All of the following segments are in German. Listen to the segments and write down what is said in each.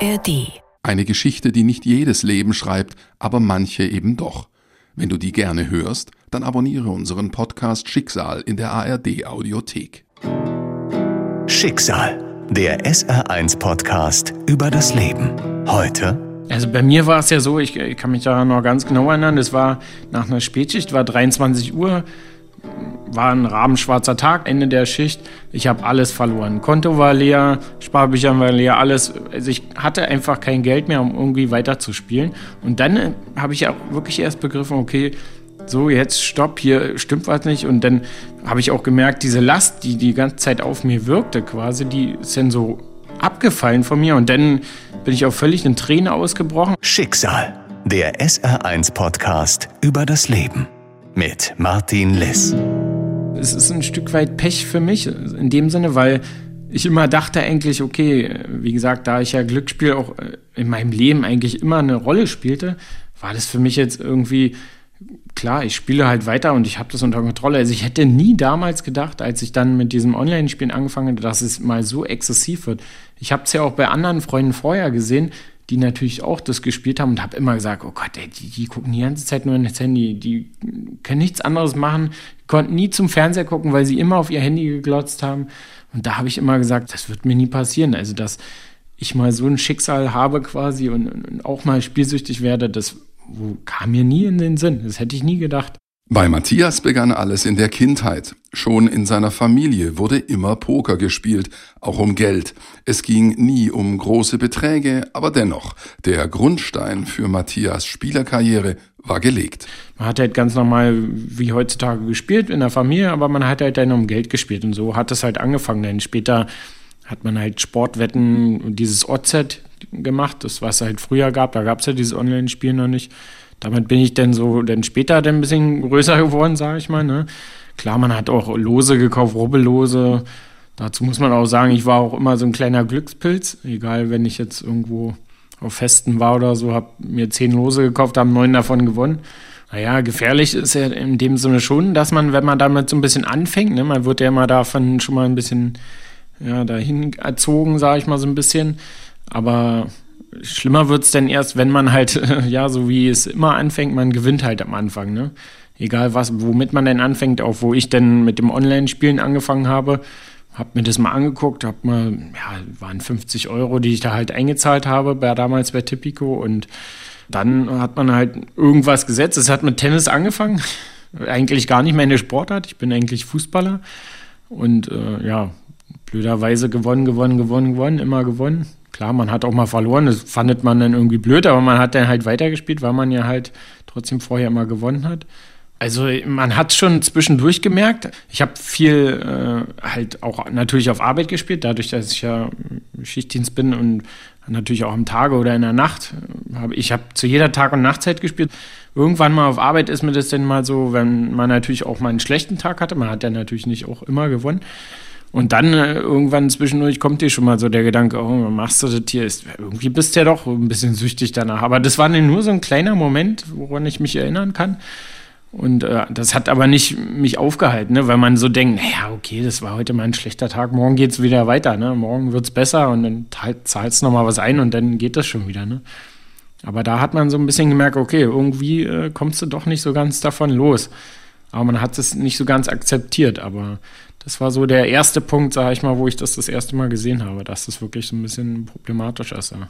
ARD. Eine Geschichte, die nicht jedes Leben schreibt, aber manche eben doch. Wenn du die gerne hörst, dann abonniere unseren Podcast Schicksal in der ARD Audiothek. Schicksal, der SR1 Podcast über das Leben. Heute also bei mir war es ja so, ich, ich kann mich da noch ganz genau erinnern, es war nach einer Spätschicht, war 23 Uhr, war ein rabenschwarzer Tag, Ende der Schicht. Ich habe alles verloren. Konto war leer, Sparbücher war leer, alles. Also ich hatte einfach kein Geld mehr, um irgendwie weiterzuspielen. Und dann äh, habe ich auch wirklich erst begriffen, okay, so jetzt stopp, hier stimmt was nicht. Und dann habe ich auch gemerkt, diese Last, die die ganze Zeit auf mir wirkte quasi, die ist dann so abgefallen von mir. Und dann bin ich auch völlig in Tränen ausgebrochen. Schicksal, der SR1 Podcast über das Leben mit Martin Liss. Es ist ein Stück weit Pech für mich in dem Sinne, weil ich immer dachte eigentlich, okay, wie gesagt, da ich ja Glücksspiel auch äh, in meinem Leben eigentlich immer eine Rolle spielte, war das für mich jetzt irgendwie klar, ich spiele halt weiter und ich habe das unter Kontrolle. Also ich hätte nie damals gedacht, als ich dann mit diesem Online-Spielen angefangen habe, dass es mal so exzessiv wird. Ich habe es ja auch bei anderen Freunden vorher gesehen, die natürlich auch das gespielt haben und habe immer gesagt, oh Gott, ey, die, die, gucken die ganze Zeit nur in das Handy, die können nichts anderes machen, konnten nie zum Fernseher gucken, weil sie immer auf ihr Handy geglotzt haben. Und da habe ich immer gesagt, das wird mir nie passieren. Also, dass ich mal so ein Schicksal habe quasi und, und auch mal spielsüchtig werde, das kam mir nie in den Sinn. Das hätte ich nie gedacht. Bei Matthias begann alles in der Kindheit. Schon in seiner Familie wurde immer Poker gespielt, auch um Geld. Es ging nie um große Beträge, aber dennoch, der Grundstein für Matthias Spielerkarriere war gelegt. Man hat halt ganz normal wie heutzutage gespielt in der Familie, aber man hat halt dann um Geld gespielt und so hat es halt angefangen. Denn später hat man halt Sportwetten und dieses OZ gemacht, das was es halt früher gab, da gab es ja dieses Online-Spiel noch nicht damit bin ich dann so dann später dann ein bisschen größer geworden, sage ich mal. Ne? Klar, man hat auch Lose gekauft, Rubbellose. Dazu muss man auch sagen, ich war auch immer so ein kleiner Glückspilz. Egal, wenn ich jetzt irgendwo auf Festen war oder so, habe mir zehn Lose gekauft, haben neun davon gewonnen. Naja, gefährlich ist ja in dem Sinne schon, dass man, wenn man damit so ein bisschen anfängt, ne, man wird ja immer davon schon mal ein bisschen ja, dahin erzogen, sage ich mal so ein bisschen. Aber schlimmer wird es denn erst, wenn man halt, ja, so wie es immer anfängt, man gewinnt halt am Anfang, ne? Egal was, womit man denn anfängt, auch wo ich denn mit dem Online-Spielen angefangen habe, hab mir das mal angeguckt, hab mal, ja, waren 50 Euro, die ich da halt eingezahlt habe, bei, damals bei Tipico und dann hat man halt irgendwas gesetzt. Es hat mit Tennis angefangen, eigentlich gar nicht meine Sportart, ich bin eigentlich Fußballer und äh, ja, blöderweise gewonnen, gewonnen, gewonnen, gewonnen, immer gewonnen. Klar, man hat auch mal verloren, das fandet man dann irgendwie blöd, aber man hat dann halt weitergespielt, weil man ja halt trotzdem vorher immer gewonnen hat. Also man hat schon zwischendurch gemerkt, ich habe viel äh, halt auch natürlich auf Arbeit gespielt, dadurch, dass ich ja Schichtdienst bin und natürlich auch am Tage oder in der Nacht. Hab, ich habe zu jeder Tag- und Nachtzeit gespielt. Irgendwann mal auf Arbeit ist mir das dann mal so, wenn man natürlich auch mal einen schlechten Tag hatte, man hat ja natürlich nicht auch immer gewonnen, und dann äh, irgendwann zwischendurch kommt dir schon mal so der Gedanke, oh, machst du das hier? Ist, irgendwie bist du ja doch ein bisschen süchtig danach. Aber das war nur so ein kleiner Moment, woran ich mich erinnern kann. Und äh, das hat aber nicht mich aufgehalten, ne? weil man so denkt, naja, okay, das war heute mal ein schlechter Tag, morgen geht es wieder weiter, ne? morgen wird es besser und dann zahlst du nochmal was ein und dann geht das schon wieder. Ne? Aber da hat man so ein bisschen gemerkt, okay, irgendwie äh, kommst du doch nicht so ganz davon los. Aber man hat es nicht so ganz akzeptiert. Aber das war so der erste Punkt, sage ich mal, wo ich das das erste Mal gesehen habe, dass das wirklich so ein bisschen problematisch ist. Ja.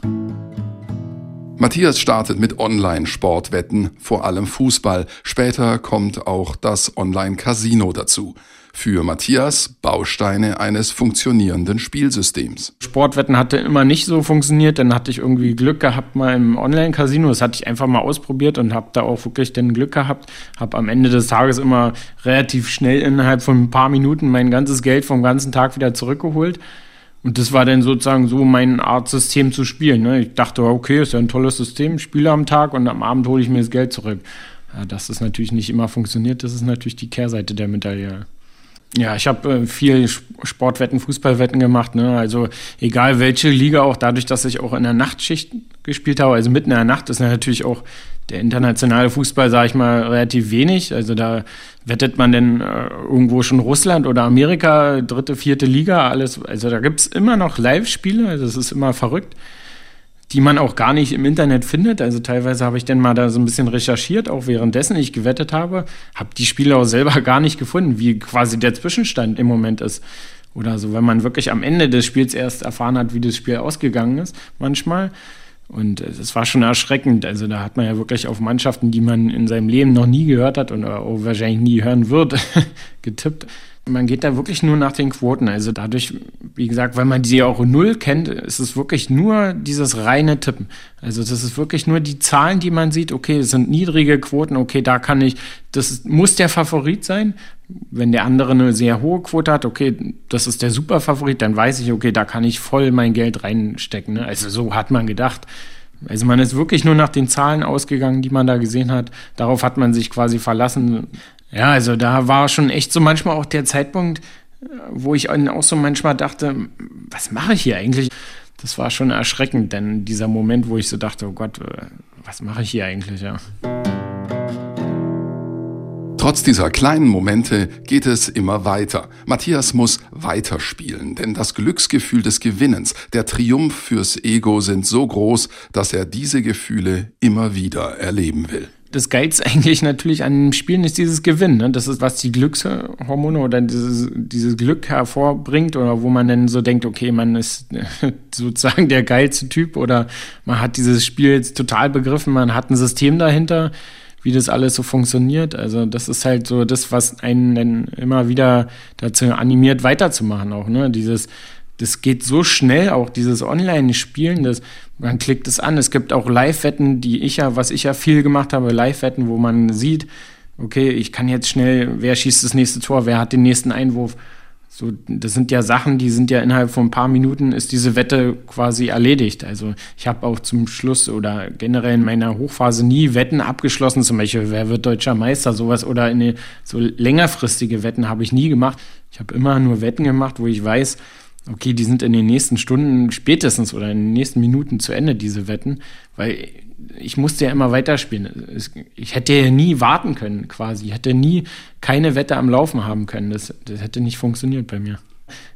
Matthias startet mit Online-Sportwetten, vor allem Fußball. Später kommt auch das Online-Casino dazu für Matthias Bausteine eines funktionierenden Spielsystems. Sportwetten hatte immer nicht so funktioniert, dann hatte ich irgendwie Glück gehabt mal im Online-Casino, das hatte ich einfach mal ausprobiert und habe da auch wirklich dann Glück gehabt, habe am Ende des Tages immer relativ schnell innerhalb von ein paar Minuten mein ganzes Geld vom ganzen Tag wieder zurückgeholt. Und das war dann sozusagen so mein Art System zu spielen. Ne? Ich dachte, okay, ist ja ein tolles System, spiele am Tag und am Abend hole ich mir das Geld zurück. Ja, dass das natürlich nicht immer funktioniert, das ist natürlich die Kehrseite der Medaille. Ja, ich habe äh, viel Sportwetten, Fußballwetten gemacht. Ne? Also egal welche Liga, auch dadurch, dass ich auch in der Nachtschicht gespielt habe, also mitten in der Nacht, ist natürlich auch der internationale Fußball, sage ich mal, relativ wenig. Also da wettet man denn äh, irgendwo schon Russland oder Amerika, dritte, vierte Liga, alles. Also da gibt's immer noch Live-Spiele, also es ist immer verrückt. Die man auch gar nicht im Internet findet. Also teilweise habe ich dann mal da so ein bisschen recherchiert, auch währenddessen ich gewettet habe, habe die Spiele auch selber gar nicht gefunden, wie quasi der Zwischenstand im Moment ist. Oder so, wenn man wirklich am Ende des Spiels erst erfahren hat, wie das Spiel ausgegangen ist, manchmal. Und es war schon erschreckend. Also da hat man ja wirklich auf Mannschaften, die man in seinem Leben noch nie gehört hat und auch wahrscheinlich nie hören wird, getippt. Man geht da wirklich nur nach den Quoten. Also dadurch, wie gesagt, weil man die auch null kennt, ist es wirklich nur dieses reine Tippen. Also das ist wirklich nur die Zahlen, die man sieht. Okay, es sind niedrige Quoten. Okay, da kann ich, das muss der Favorit sein. Wenn der andere eine sehr hohe Quote hat, okay, das ist der Superfavorit, dann weiß ich, okay, da kann ich voll mein Geld reinstecken. Ne? Also so hat man gedacht. Also man ist wirklich nur nach den Zahlen ausgegangen, die man da gesehen hat. Darauf hat man sich quasi verlassen. Ja, also da war schon echt so manchmal auch der Zeitpunkt, wo ich auch so manchmal dachte, was mache ich hier eigentlich? Das war schon erschreckend, denn dieser Moment, wo ich so dachte, oh Gott, was mache ich hier eigentlich, ja. Trotz dieser kleinen Momente geht es immer weiter. Matthias muss weiterspielen, denn das Glücksgefühl des Gewinnens, der Triumph fürs Ego sind so groß, dass er diese Gefühle immer wieder erleben will das Geilste eigentlich natürlich an dem Spielen ist dieses Gewinn. Ne? Das ist, was die Glückshormone oder dieses, dieses Glück hervorbringt oder wo man dann so denkt, okay, man ist sozusagen der geilste Typ oder man hat dieses Spiel jetzt total begriffen, man hat ein System dahinter wie das alles so funktioniert. Also das ist halt so das, was einen dann immer wieder dazu animiert, weiterzumachen auch. Ne? Dieses, das geht so schnell, auch dieses Online-Spielen, das, man klickt es an. Es gibt auch Live-Wetten, die ich ja, was ich ja viel gemacht habe, Live-Wetten, wo man sieht, okay, ich kann jetzt schnell, wer schießt das nächste Tor, wer hat den nächsten Einwurf. So, das sind ja Sachen, die sind ja innerhalb von ein paar Minuten ist diese Wette quasi erledigt. Also ich habe auch zum Schluss oder generell in meiner Hochphase nie Wetten abgeschlossen, zum Beispiel wer wird deutscher Meister, sowas oder eine so längerfristige Wetten habe ich nie gemacht. Ich habe immer nur Wetten gemacht, wo ich weiß, okay, die sind in den nächsten Stunden spätestens oder in den nächsten Minuten zu Ende, diese Wetten, weil ich musste ja immer weiterspielen. Ich hätte ja nie warten können, quasi. Ich hätte nie keine Wette am Laufen haben können. Das, das hätte nicht funktioniert bei mir.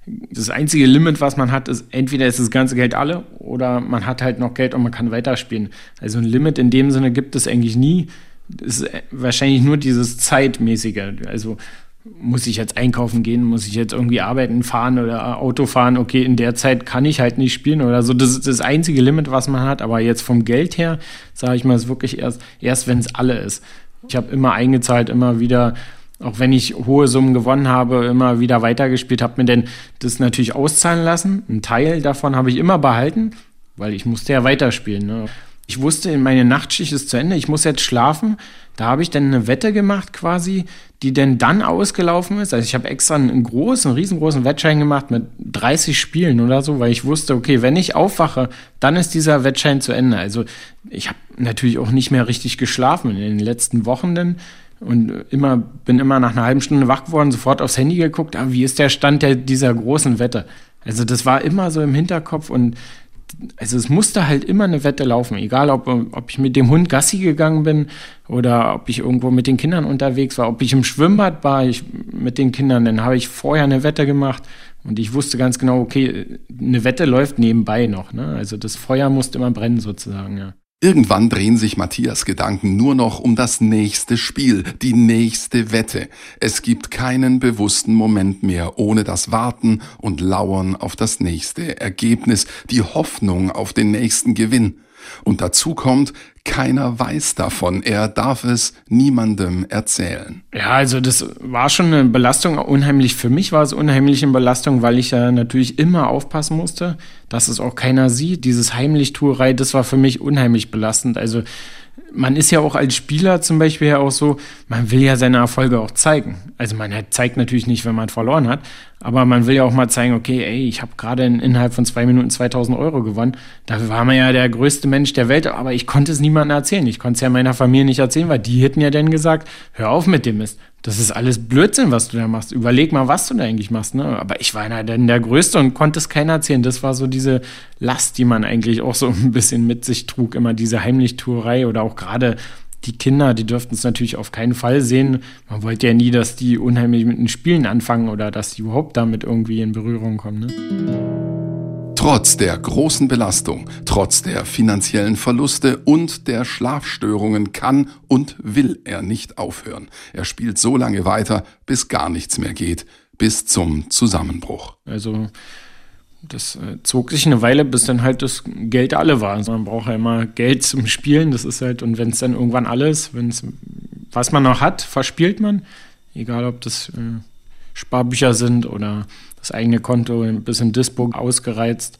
Das einzige Limit, was man hat, ist entweder ist das ganze Geld alle oder man hat halt noch Geld und man kann weiterspielen. Also ein Limit in dem Sinne gibt es eigentlich nie. Das ist wahrscheinlich nur dieses zeitmäßige. Also muss ich jetzt einkaufen gehen, muss ich jetzt irgendwie arbeiten, fahren oder Auto fahren, okay, in der Zeit kann ich halt nicht spielen oder so. Das ist das einzige Limit, was man hat. Aber jetzt vom Geld her, sage ich mal, ist wirklich erst, erst wenn es alle ist. Ich habe immer eingezahlt, immer wieder, auch wenn ich hohe Summen gewonnen habe, immer wieder weitergespielt, habe mir denn das natürlich auszahlen lassen. Ein Teil davon habe ich immer behalten, weil ich musste ja weiterspielen. Ne? Ich wusste, meine Nachtschicht ist zu Ende, ich muss jetzt schlafen. Da habe ich dann eine Wette gemacht quasi, die denn dann ausgelaufen ist. Also ich habe extra einen großen, riesengroßen Wettschein gemacht mit 30 Spielen oder so, weil ich wusste, okay, wenn ich aufwache, dann ist dieser Wettschein zu Ende. Also ich habe natürlich auch nicht mehr richtig geschlafen in den letzten Wochen denn und immer bin immer nach einer halben Stunde wach geworden, sofort aufs Handy geguckt, ah, wie ist der Stand der, dieser großen Wette? Also das war immer so im Hinterkopf und also es musste halt immer eine Wette laufen, egal ob, ob ich mit dem Hund Gassi gegangen bin oder ob ich irgendwo mit den Kindern unterwegs war, ob ich im Schwimmbad war ich mit den Kindern, dann habe ich vorher eine Wette gemacht und ich wusste ganz genau, okay, eine Wette läuft nebenbei noch. Ne? Also das Feuer musste immer brennen sozusagen, ja. Irgendwann drehen sich Matthias Gedanken nur noch um das nächste Spiel, die nächste Wette. Es gibt keinen bewussten Moment mehr ohne das Warten und Lauern auf das nächste Ergebnis, die Hoffnung auf den nächsten Gewinn. Und dazu kommt, keiner weiß davon. Er darf es niemandem erzählen. Ja, also das war schon eine Belastung. Unheimlich für mich war es unheimlich eine Belastung, weil ich ja natürlich immer aufpassen musste, dass es auch keiner sieht. Dieses Heimlichtuerei, das war für mich unheimlich belastend. Also man ist ja auch als Spieler zum Beispiel ja auch so, man will ja seine Erfolge auch zeigen. Also man zeigt natürlich nicht, wenn man verloren hat, aber man will ja auch mal zeigen, okay, ey, ich habe gerade in, innerhalb von zwei Minuten 2000 Euro gewonnen. Dafür war man ja der größte Mensch der Welt, aber ich konnte es niemandem erzählen. Ich konnte es ja meiner Familie nicht erzählen, weil die hätten ja dann gesagt, hör auf mit dem Mist. Das ist alles Blödsinn, was du da machst. Überleg mal, was du da eigentlich machst. Ne? Aber ich war ja dann der Größte und konnte es keiner erzählen. Das war so diese Last, die man eigentlich auch so ein bisschen mit sich trug. Immer diese Heimlichtuerei oder auch gerade die Kinder, die dürften es natürlich auf keinen Fall sehen. Man wollte ja nie, dass die unheimlich mit den Spielen anfangen oder dass die überhaupt damit irgendwie in Berührung kommen. Ne? Trotz der großen Belastung, trotz der finanziellen Verluste und der Schlafstörungen kann und will er nicht aufhören. Er spielt so lange weiter, bis gar nichts mehr geht, bis zum Zusammenbruch. Also das äh, zog sich eine Weile, bis dann halt das Geld alle war. Also man braucht ja immer Geld zum Spielen, das ist halt, und wenn es dann irgendwann alles, wenn es, was man noch hat, verspielt man, egal ob das äh, Sparbücher sind oder das eigene Konto ein bisschen Dispo ausgereizt.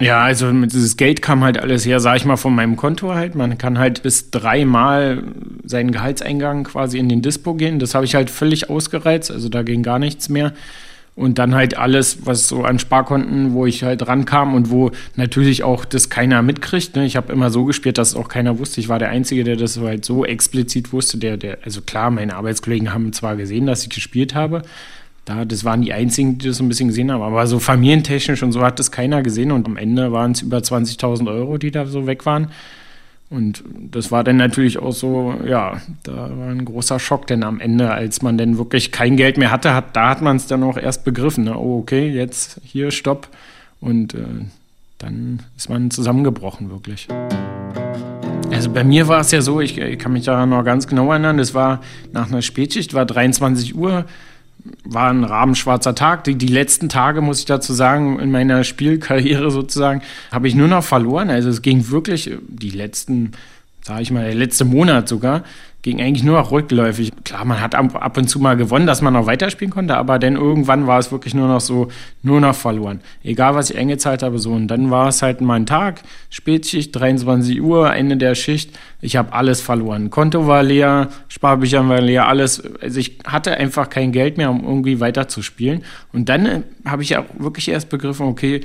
Ja, also mit dieses Geld kam halt alles her, sag ich mal, von meinem Konto halt. Man kann halt bis dreimal seinen Gehaltseingang quasi in den Dispo gehen. Das habe ich halt völlig ausgereizt, also da ging gar nichts mehr. Und dann halt alles, was so an Sparkonten, wo ich halt rankam und wo natürlich auch das keiner mitkriegt. Ne? Ich habe immer so gespielt, dass auch keiner wusste. Ich war der Einzige, der das halt so explizit wusste. Der, der, also klar, meine Arbeitskollegen haben zwar gesehen, dass ich gespielt habe, da, das waren die einzigen, die das ein bisschen gesehen haben. Aber so familientechnisch und so hat das keiner gesehen. Und am Ende waren es über 20.000 Euro, die da so weg waren. Und das war dann natürlich auch so, ja, da war ein großer Schock, denn am Ende, als man dann wirklich kein Geld mehr hatte, hat, da hat man es dann auch erst begriffen. Ne? Oh, okay, jetzt hier, stopp. Und äh, dann ist man zusammengebrochen, wirklich. Also bei mir war es ja so, ich, ich kann mich daran noch ganz genau erinnern, das war nach einer Spätschicht, war 23 Uhr war ein rabenschwarzer Tag. Die, die letzten Tage, muss ich dazu sagen, in meiner Spielkarriere sozusagen, habe ich nur noch verloren. Also es ging wirklich, die letzten, sage ich mal, der letzte Monat sogar, ging eigentlich nur noch rückläufig. Klar, man hat ab und zu mal gewonnen, dass man noch weiterspielen konnte, aber dann irgendwann war es wirklich nur noch so, nur noch verloren. Egal, was ich eingezahlt habe, so. Und dann war es halt mein Tag, Spätschicht, 23 Uhr, Ende der Schicht. Ich habe alles verloren. Konto war leer, Sparbücher war leer, alles. Also ich hatte einfach kein Geld mehr, um irgendwie weiterzuspielen. Und dann äh, habe ich auch wirklich erst begriffen, okay,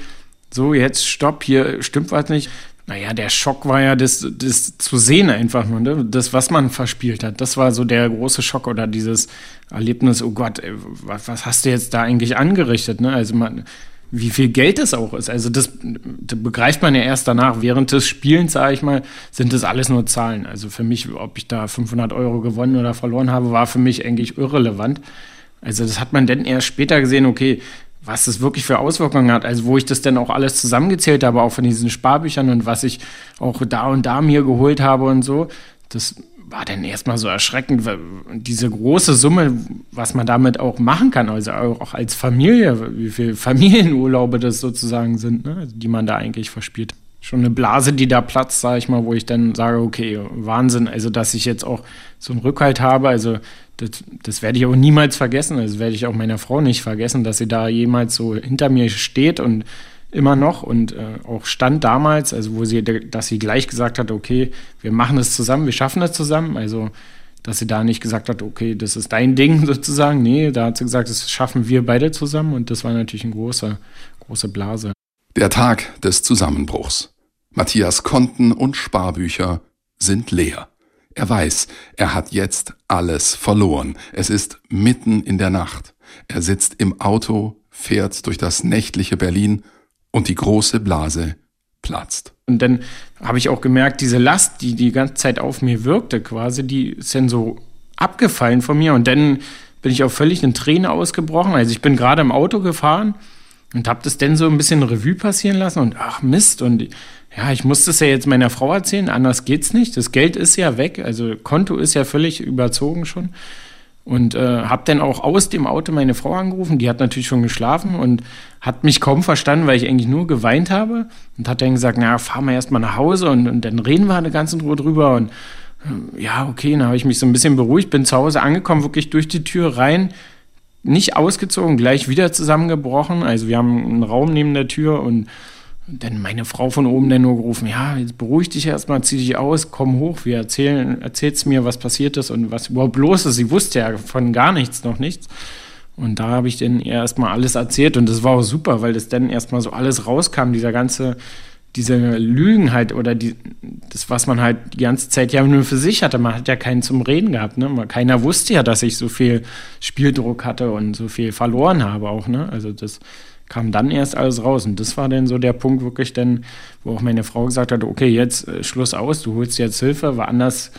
so, jetzt stopp, hier stimmt was nicht. Naja, der Schock war ja das, das zu sehen einfach nur, ne? das, was man verspielt hat. Das war so der große Schock oder dieses Erlebnis, oh Gott, ey, was, was, hast du jetzt da eigentlich angerichtet? Ne? Also man, wie viel Geld es auch ist. Also das, das begreift man ja erst danach. Während des Spielens, sage ich mal, sind das alles nur Zahlen. Also für mich, ob ich da 500 Euro gewonnen oder verloren habe, war für mich eigentlich irrelevant. Also das hat man dann erst später gesehen, okay, was das wirklich für Auswirkungen hat. Also wo ich das dann auch alles zusammengezählt habe, auch von diesen Sparbüchern und was ich auch da und da mir geholt habe und so, das war dann erstmal so erschreckend, diese große Summe, was man damit auch machen kann, also auch als Familie, wie viele Familienurlaube das sozusagen sind, ne, die man da eigentlich verspielt. Schon eine Blase, die da platzt, sage ich mal, wo ich dann sage, okay, Wahnsinn, also dass ich jetzt auch so einen Rückhalt habe, also das, das werde ich auch niemals vergessen. Das werde ich auch meiner Frau nicht vergessen, dass sie da jemals so hinter mir steht und immer noch und äh, auch stand damals, also wo sie, dass sie gleich gesagt hat, okay, wir machen es zusammen, wir schaffen es zusammen. Also, dass sie da nicht gesagt hat, okay, das ist dein Ding sozusagen. Nee, da hat sie gesagt, das schaffen wir beide zusammen und das war natürlich eine große, große Blase. Der Tag des Zusammenbruchs. Matthias Konten und Sparbücher sind leer. Er weiß, er hat jetzt alles verloren. Es ist mitten in der Nacht. Er sitzt im Auto, fährt durch das nächtliche Berlin und die große Blase platzt. Und dann habe ich auch gemerkt, diese Last, die die ganze Zeit auf mir wirkte, quasi, die ist dann so abgefallen von mir. Und dann bin ich auch völlig in Tränen ausgebrochen. Also ich bin gerade im Auto gefahren und habe das dann so ein bisschen Revue passieren lassen und ach Mist und ja, ich muss das ja jetzt meiner Frau erzählen, anders geht's nicht. Das Geld ist ja weg, also Konto ist ja völlig überzogen schon. Und äh, habe dann auch aus dem Auto meine Frau angerufen, die hat natürlich schon geschlafen und hat mich kaum verstanden, weil ich eigentlich nur geweint habe. Und hat dann gesagt, na, fahr mal erstmal nach Hause und, und dann reden wir eine ganze Ruhe drüber. Und äh, ja, okay, dann habe ich mich so ein bisschen beruhigt, bin zu Hause angekommen, wirklich durch die Tür rein, nicht ausgezogen, gleich wieder zusammengebrochen. Also wir haben einen Raum neben der Tür und dann meine Frau von oben dann nur gerufen, ja, jetzt beruhig dich erstmal, zieh dich aus, komm hoch, wir erzählen, erzählst mir, was passiert ist und was überhaupt los ist. Sie wusste ja von gar nichts, noch nichts. Und da habe ich dann erstmal alles erzählt und das war auch super, weil das dann erstmal so alles rauskam, dieser ganze, diese Lügen halt oder die, das, was man halt die ganze Zeit ja nur für sich hatte. Man hat ja keinen zum Reden gehabt, ne? Keiner wusste ja, dass ich so viel Spieldruck hatte und so viel verloren habe auch, ne? Also das, kam dann erst alles raus. Und das war dann so der Punkt wirklich dann, wo auch meine Frau gesagt hat, okay, jetzt äh, Schluss aus, du holst jetzt Hilfe, weil anders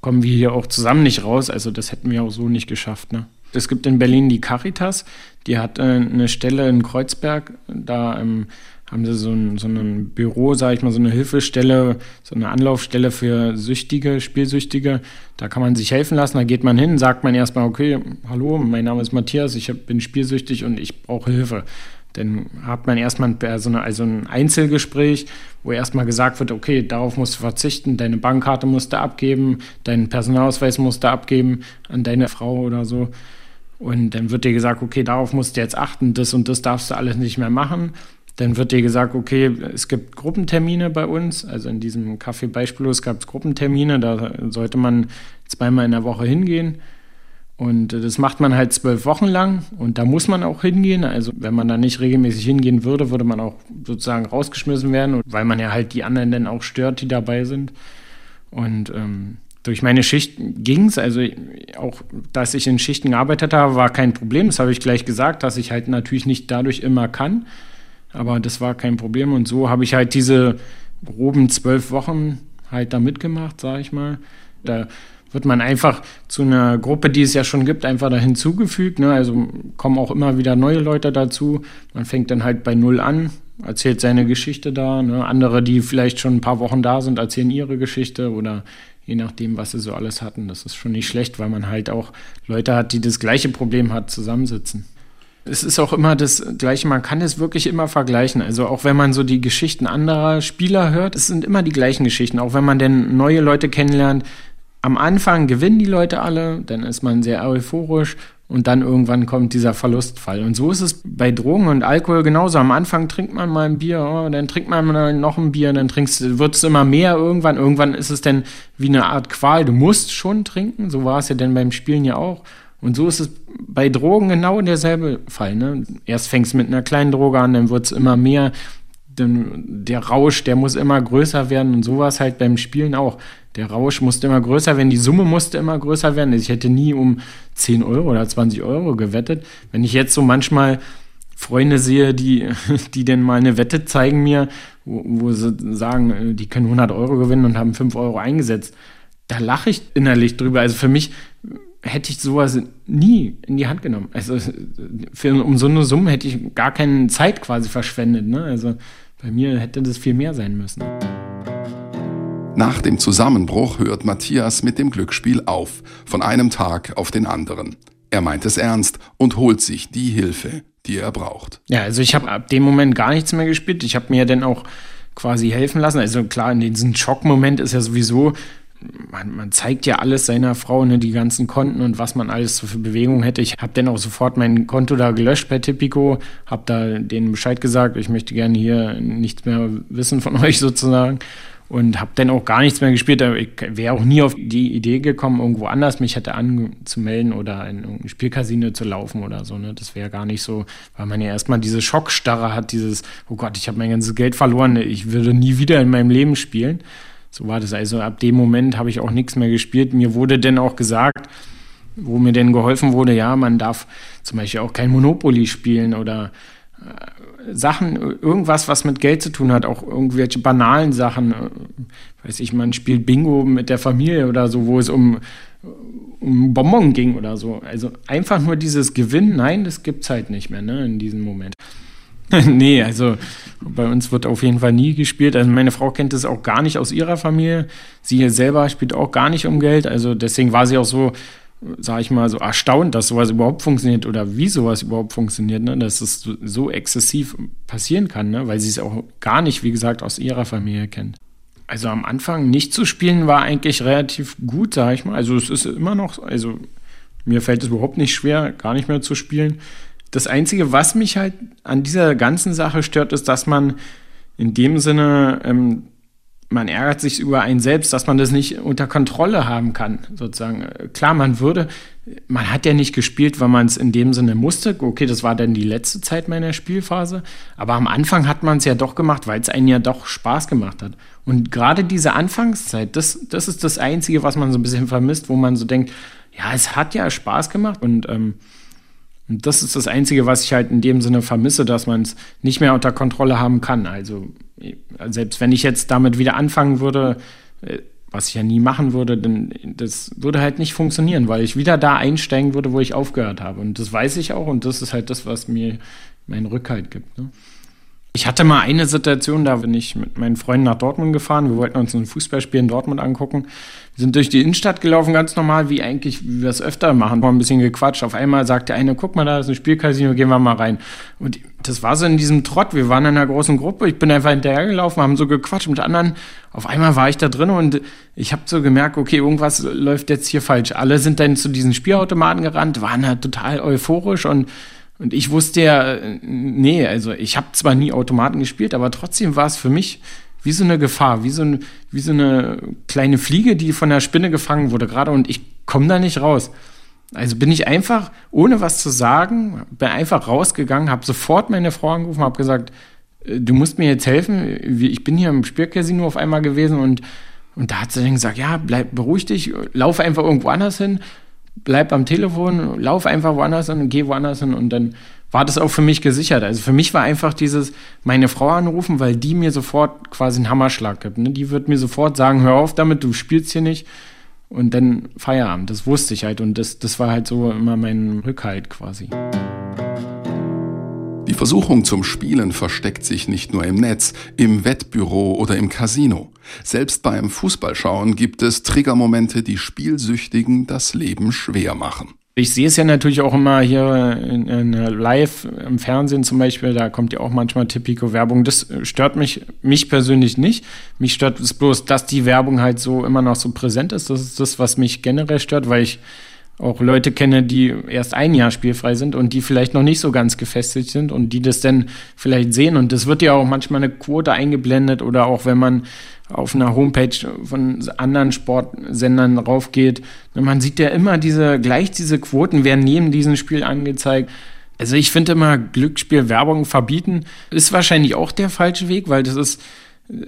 kommen wir hier auch zusammen nicht raus. Also das hätten wir auch so nicht geschafft. Ne? Es gibt in Berlin die Caritas, die hat äh, eine Stelle in Kreuzberg, da ähm, haben sie so ein, so ein Büro, sage ich mal, so eine Hilfestelle, so eine Anlaufstelle für Süchtige, Spielsüchtige. Da kann man sich helfen lassen. Da geht man hin, sagt man erstmal, okay, hallo, mein Name ist Matthias, ich bin spielsüchtig und ich brauche Hilfe. Dann hat man erstmal ein, also ein Einzelgespräch, wo erstmal gesagt wird, okay, darauf musst du verzichten, deine Bankkarte musst du abgeben, deinen Personalausweis musst du abgeben an deine Frau oder so. Und dann wird dir gesagt, okay, darauf musst du jetzt achten, das und das darfst du alles nicht mehr machen. Dann wird dir gesagt, okay, es gibt Gruppentermine bei uns. Also in diesem Café beispiellos gab es Gruppentermine, da sollte man zweimal in der Woche hingehen. Und das macht man halt zwölf Wochen lang und da muss man auch hingehen. Also wenn man da nicht regelmäßig hingehen würde, würde man auch sozusagen rausgeschmissen werden, weil man ja halt die anderen dann auch stört, die dabei sind. Und ähm, durch meine Schicht ging es, also auch, dass ich in Schichten gearbeitet habe, war kein Problem. Das habe ich gleich gesagt, dass ich halt natürlich nicht dadurch immer kann aber das war kein Problem. Und so habe ich halt diese groben zwölf Wochen halt da mitgemacht, sage ich mal. Da wird man einfach zu einer Gruppe, die es ja schon gibt, einfach da hinzugefügt. Ne? Also kommen auch immer wieder neue Leute dazu. Man fängt dann halt bei Null an, erzählt seine Geschichte da. Ne? Andere, die vielleicht schon ein paar Wochen da sind, erzählen ihre Geschichte oder je nachdem, was sie so alles hatten. Das ist schon nicht schlecht, weil man halt auch Leute hat, die das gleiche Problem hat, zusammensitzen es ist auch immer das Gleiche, man kann es wirklich immer vergleichen. Also auch wenn man so die Geschichten anderer Spieler hört, es sind immer die gleichen Geschichten. Auch wenn man denn neue Leute kennenlernt, am Anfang gewinnen die Leute alle, dann ist man sehr euphorisch und dann irgendwann kommt dieser Verlustfall. Und so ist es bei Drogen und Alkohol genauso. Am Anfang trinkt man mal ein Bier, oh, dann trinkt man noch ein Bier, dann trinkst, wird es immer mehr irgendwann. Irgendwann ist es dann wie eine Art Qual. Du musst schon trinken. So war es ja dann beim Spielen ja auch. Und so ist es bei Drogen genau derselbe Fall. Ne? Erst fängst du mit einer kleinen Droge an, dann wird es immer mehr. Der Rausch, der muss immer größer werden und so war es halt beim Spielen auch. Der Rausch musste immer größer werden, die Summe musste immer größer werden. Ich hätte nie um 10 Euro oder 20 Euro gewettet. Wenn ich jetzt so manchmal Freunde sehe, die, die denn mal eine Wette zeigen mir, wo, wo sie sagen, die können 100 Euro gewinnen und haben 5 Euro eingesetzt, da lache ich innerlich drüber. Also für mich hätte ich sowas nie in die Hand genommen. Also für, um so eine Summe hätte ich gar keine Zeit quasi verschwendet. Ne? Also bei mir hätte das viel mehr sein müssen. Nach dem Zusammenbruch hört Matthias mit dem Glücksspiel auf, von einem Tag auf den anderen. Er meint es ernst und holt sich die Hilfe, die er braucht. Ja, also ich habe ab dem Moment gar nichts mehr gespielt. Ich habe mir dann auch quasi helfen lassen. Also klar, in diesem Schockmoment ist ja sowieso man, man, zeigt ja alles seiner Frau, ne, die ganzen Konten und was man alles so für Bewegungen hätte. Ich habe dann auch sofort mein Konto da gelöscht bei Tipico, habe da denen Bescheid gesagt, ich möchte gerne hier nichts mehr wissen von euch sozusagen und habe dann auch gar nichts mehr gespielt. Ich wäre auch nie auf die Idee gekommen, irgendwo anders mich hätte anzumelden oder in irgendein Spielcasino zu laufen oder so. Ne? Das wäre gar nicht so, weil man ja erstmal diese Schockstarre hat, dieses, oh Gott, ich habe mein ganzes Geld verloren, ich würde nie wieder in meinem Leben spielen. So war das. Also ab dem Moment habe ich auch nichts mehr gespielt. Mir wurde denn auch gesagt, wo mir denn geholfen wurde, ja, man darf zum Beispiel auch kein Monopoly spielen oder äh, Sachen, irgendwas, was mit Geld zu tun hat, auch irgendwelche banalen Sachen. Äh, weiß ich, man spielt Bingo mit der Familie oder so, wo es um, um Bonbon ging oder so. Also einfach nur dieses Gewinn, nein, das gibt es halt nicht mehr ne, in diesem Moment. nee, also bei uns wird auf jeden Fall nie gespielt. Also meine Frau kennt das auch gar nicht aus ihrer Familie. Sie selber spielt auch gar nicht um Geld. Also deswegen war sie auch so, sage ich mal, so erstaunt, dass sowas überhaupt funktioniert oder wie sowas überhaupt funktioniert, ne? dass es so, so exzessiv passieren kann, ne? weil sie es auch gar nicht, wie gesagt, aus ihrer Familie kennt. Also am Anfang nicht zu spielen war eigentlich relativ gut, sage ich mal. Also es ist immer noch, also mir fällt es überhaupt nicht schwer, gar nicht mehr zu spielen. Das Einzige, was mich halt an dieser ganzen Sache stört, ist, dass man in dem Sinne, ähm, man ärgert sich über einen selbst, dass man das nicht unter Kontrolle haben kann, sozusagen. Klar, man würde, man hat ja nicht gespielt, weil man es in dem Sinne musste. Okay, das war dann die letzte Zeit meiner Spielphase. Aber am Anfang hat man es ja doch gemacht, weil es einen ja doch Spaß gemacht hat. Und gerade diese Anfangszeit, das, das ist das Einzige, was man so ein bisschen vermisst, wo man so denkt, ja, es hat ja Spaß gemacht und ähm, und das ist das Einzige, was ich halt in dem Sinne vermisse, dass man es nicht mehr unter Kontrolle haben kann. Also selbst wenn ich jetzt damit wieder anfangen würde, äh, was ich ja nie machen würde, denn das würde halt nicht funktionieren, weil ich wieder da einsteigen würde, wo ich aufgehört habe. Und das weiß ich auch und das ist halt das, was mir meinen Rückhalt gibt. Ne? Ich hatte mal eine Situation, da bin ich mit meinen Freunden nach Dortmund gefahren. Wir wollten uns ein Fußballspiel in Dortmund angucken. Wir sind durch die Innenstadt gelaufen, ganz normal, wie eigentlich, wie wir es öfter machen. Haben ein bisschen gequatscht. Auf einmal sagte eine, guck mal, da ist ein Spielcasino, gehen wir mal rein. Und das war so in diesem Trott. Wir waren in einer großen Gruppe. Ich bin einfach hinterhergelaufen, haben so gequatscht mit anderen. Auf einmal war ich da drin und ich habe so gemerkt, okay, irgendwas läuft jetzt hier falsch. Alle sind dann zu diesen Spielautomaten gerannt, waren halt total euphorisch und und ich wusste ja, nee, also ich habe zwar nie Automaten gespielt, aber trotzdem war es für mich wie so eine Gefahr, wie so, ein, wie so eine kleine Fliege, die von der Spinne gefangen wurde gerade und ich komme da nicht raus. Also bin ich einfach, ohne was zu sagen, bin einfach rausgegangen, habe sofort meine Frau angerufen, habe gesagt, äh, du musst mir jetzt helfen. Ich bin hier im Spielcasino auf einmal gewesen und, und da hat sie dann gesagt, ja, bleib beruhig dich, lauf einfach irgendwo anders hin bleib am Telefon, lauf einfach woanders hin und geh woanders hin und dann war das auch für mich gesichert. Also für mich war einfach dieses, meine Frau anrufen, weil die mir sofort quasi einen Hammerschlag gibt. Ne? Die wird mir sofort sagen, hör auf damit, du spielst hier nicht. Und dann Feierabend, das wusste ich halt und das, das war halt so immer mein Rückhalt quasi. Die Versuchung zum Spielen versteckt sich nicht nur im Netz, im Wettbüro oder im Casino. Selbst beim Fußballschauen gibt es Triggermomente, die Spielsüchtigen das Leben schwer machen. Ich sehe es ja natürlich auch immer hier in, in live im Fernsehen zum Beispiel, da kommt ja auch manchmal Tipico-Werbung. Das stört mich, mich persönlich nicht. Mich stört es bloß, dass die Werbung halt so immer noch so präsent ist. Das ist das, was mich generell stört, weil ich auch Leute kenne, die erst ein Jahr spielfrei sind und die vielleicht noch nicht so ganz gefestigt sind und die das dann vielleicht sehen. Und das wird ja auch manchmal eine Quote eingeblendet oder auch wenn man auf einer Homepage von anderen Sportsendern raufgeht, man sieht ja immer diese, gleich diese Quoten werden neben diesem Spiel angezeigt. Also ich finde immer Glücksspielwerbung verbieten ist wahrscheinlich auch der falsche Weg, weil das ist,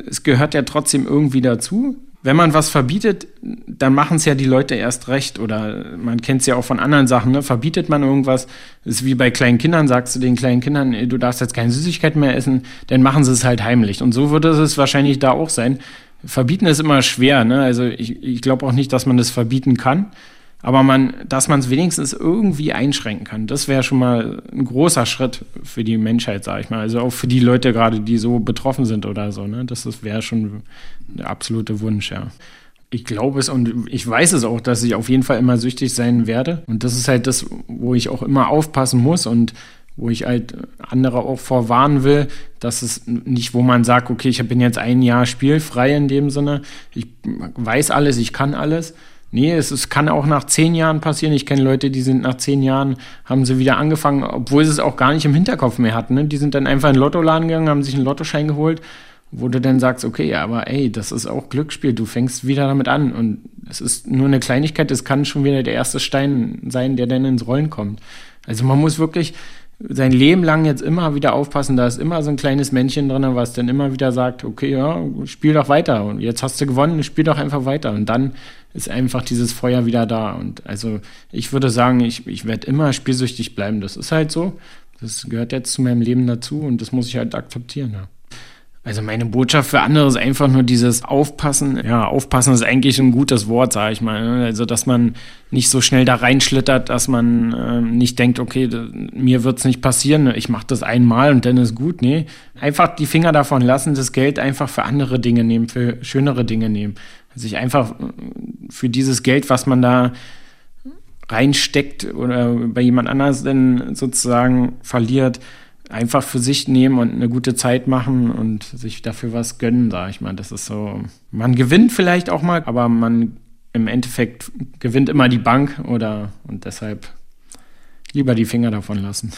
es gehört ja trotzdem irgendwie dazu wenn man was verbietet, dann machen es ja die Leute erst recht. Oder man kennt es ja auch von anderen Sachen. Ne? Verbietet man irgendwas, ist wie bei kleinen Kindern, sagst du den kleinen Kindern, du darfst jetzt keine Süßigkeiten mehr essen, dann machen sie es halt heimlich. Und so würde es wahrscheinlich da auch sein. Verbieten ist immer schwer. Ne? Also ich, ich glaube auch nicht, dass man das verbieten kann aber man, dass man es wenigstens irgendwie einschränken kann, das wäre schon mal ein großer Schritt für die Menschheit, sage ich mal. Also auch für die Leute gerade, die so betroffen sind oder so. Ne? Das wäre schon der absolute Wunsch, ja. Ich glaube es und ich weiß es auch, dass ich auf jeden Fall immer süchtig sein werde. Und das ist halt das, wo ich auch immer aufpassen muss und wo ich halt andere auch vorwarnen will, dass es nicht, wo man sagt, okay, ich bin jetzt ein Jahr spielfrei in dem Sinne, ich weiß alles, ich kann alles, Nee, es, es kann auch nach zehn Jahren passieren. Ich kenne Leute, die sind nach zehn Jahren, haben sie wieder angefangen, obwohl sie es auch gar nicht im Hinterkopf mehr hatten. Ne? Die sind dann einfach in den Lottoladen gegangen, haben sich einen Lottoschein geholt, wo du dann sagst, okay, aber ey, das ist auch Glücksspiel, du fängst wieder damit an. Und es ist nur eine Kleinigkeit, es kann schon wieder der erste Stein sein, der dann ins Rollen kommt. Also man muss wirklich sein Leben lang jetzt immer wieder aufpassen, da ist immer so ein kleines Männchen drin, was dann immer wieder sagt, okay, ja, spiel doch weiter und jetzt hast du gewonnen, spiel doch einfach weiter und dann ist einfach dieses Feuer wieder da und also ich würde sagen, ich, ich werde immer spielsüchtig bleiben, das ist halt so, das gehört jetzt zu meinem Leben dazu und das muss ich halt akzeptieren, ja. Also meine Botschaft für andere ist einfach nur dieses Aufpassen. Ja, Aufpassen ist eigentlich ein gutes Wort, sage ich mal. Ne? Also dass man nicht so schnell da reinschlittert, dass man äh, nicht denkt, okay, mir wird's nicht passieren, ich mache das einmal und dann ist gut. Nee, einfach die Finger davon lassen, das Geld einfach für andere Dinge nehmen, für schönere Dinge nehmen. Sich einfach für dieses Geld, was man da reinsteckt oder bei jemand anders dann sozusagen verliert, einfach für sich nehmen und eine gute Zeit machen und sich dafür was gönnen, sage ich mal. Das ist so, man gewinnt vielleicht auch mal, aber man im Endeffekt gewinnt immer die Bank oder und deshalb lieber die Finger davon lassen.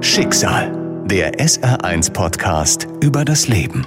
Schicksal, der SR1 Podcast über das Leben.